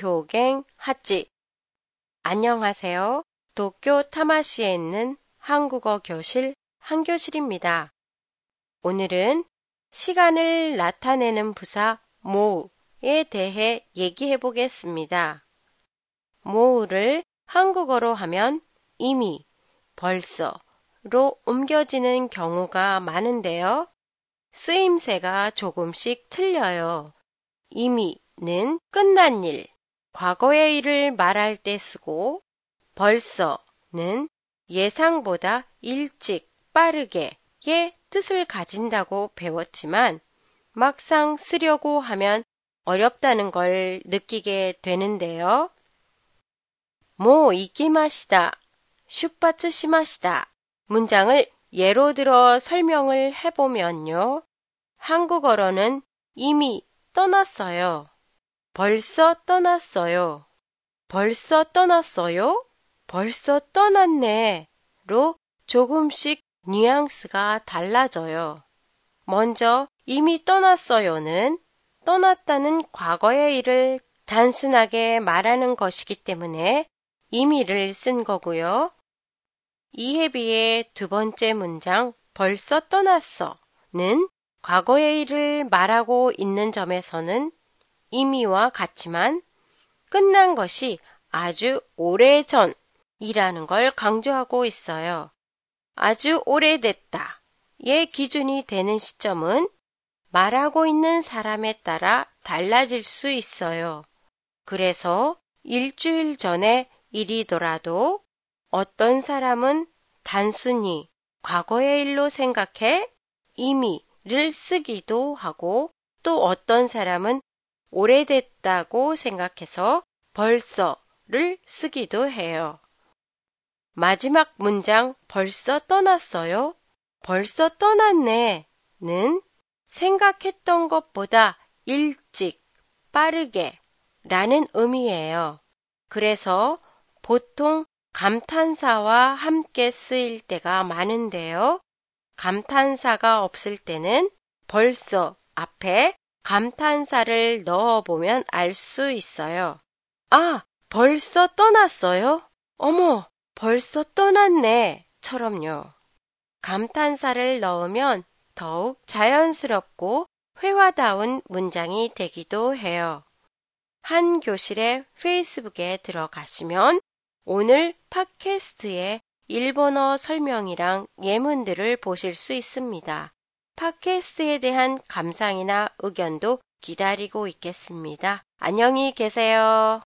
효갱 하지. 안녕하세요. 도쿄 타마시에 있는 한국어 교실 한교실입니다. 오늘은 시간을 나타내는 부사 모우에 대해 얘기해 보겠습니다. 모우를 한국어로 하면 이미, 벌써로 옮겨지는 경우가 많은데요. 쓰임새가 조금씩 틀려요. 이미는 끝난 일, 과거의 일을 말할 때 쓰고 벌써는 예상보다 일찍, 빠르게의 뜻을 가진다고 배웠지만 막상 쓰려고 하면 어렵다는 걸 느끼게 되는데요. 모 이키마시다, 슈파츠 시마시다 문장을 예로 들어 설명을 해보면요. 한국어로는 이미 떠났어요. 벌써 떠났어요. 벌써 떠났어요? 벌써 떠났네. 로 조금씩 뉘앙스가 달라져요. 먼저 이미 떠났어요는 떠났다는 과거의 일을 단순하게 말하는 것이기 때문에 이미를 쓴 거고요. 이에 비해 두 번째 문장 벌써 떠났어는 과거의 일을 말하고 있는 점에서는 이미와 같지만 끝난 것이 아주 오래 전 이라는 걸 강조하고 있어요. 아주 오래됐다. 의 기준이 되는 시점은 말하고 있는 사람에 따라 달라질 수 있어요. 그래서 일주일 전에 일이더라도 어떤 사람은 단순히 과거의 일로 생각해 이미 를 쓰기도 하고 또 어떤 사람은 오래됐다고 생각해서 벌써를 쓰기도 해요. 마지막 문장 벌써 떠났어요? 벌써 떠났네. 는 생각했던 것보다 일찍, 빠르게 라는 의미예요. 그래서 보통 감탄사와 함께 쓰일 때가 많은데요. 감탄사가 없을 때는 벌써 앞에 감탄사를 넣어보면 알 수 있어요. 아, 벌써 떠났어요? 어머, 벌써 떠났네. 처럼요. 감탄사를 넣으면 더욱 자연스럽고 회화다운 문장이 되기도 해요. 한 교실의 페이스북에 들어가시면 오늘 팟캐스트의 일본어 설명이랑 예문들을 보실 수 있습니다. 팟캐스트에 대한 감상이나 의견도 기다리고 있겠습니다. 안녕히 계세요.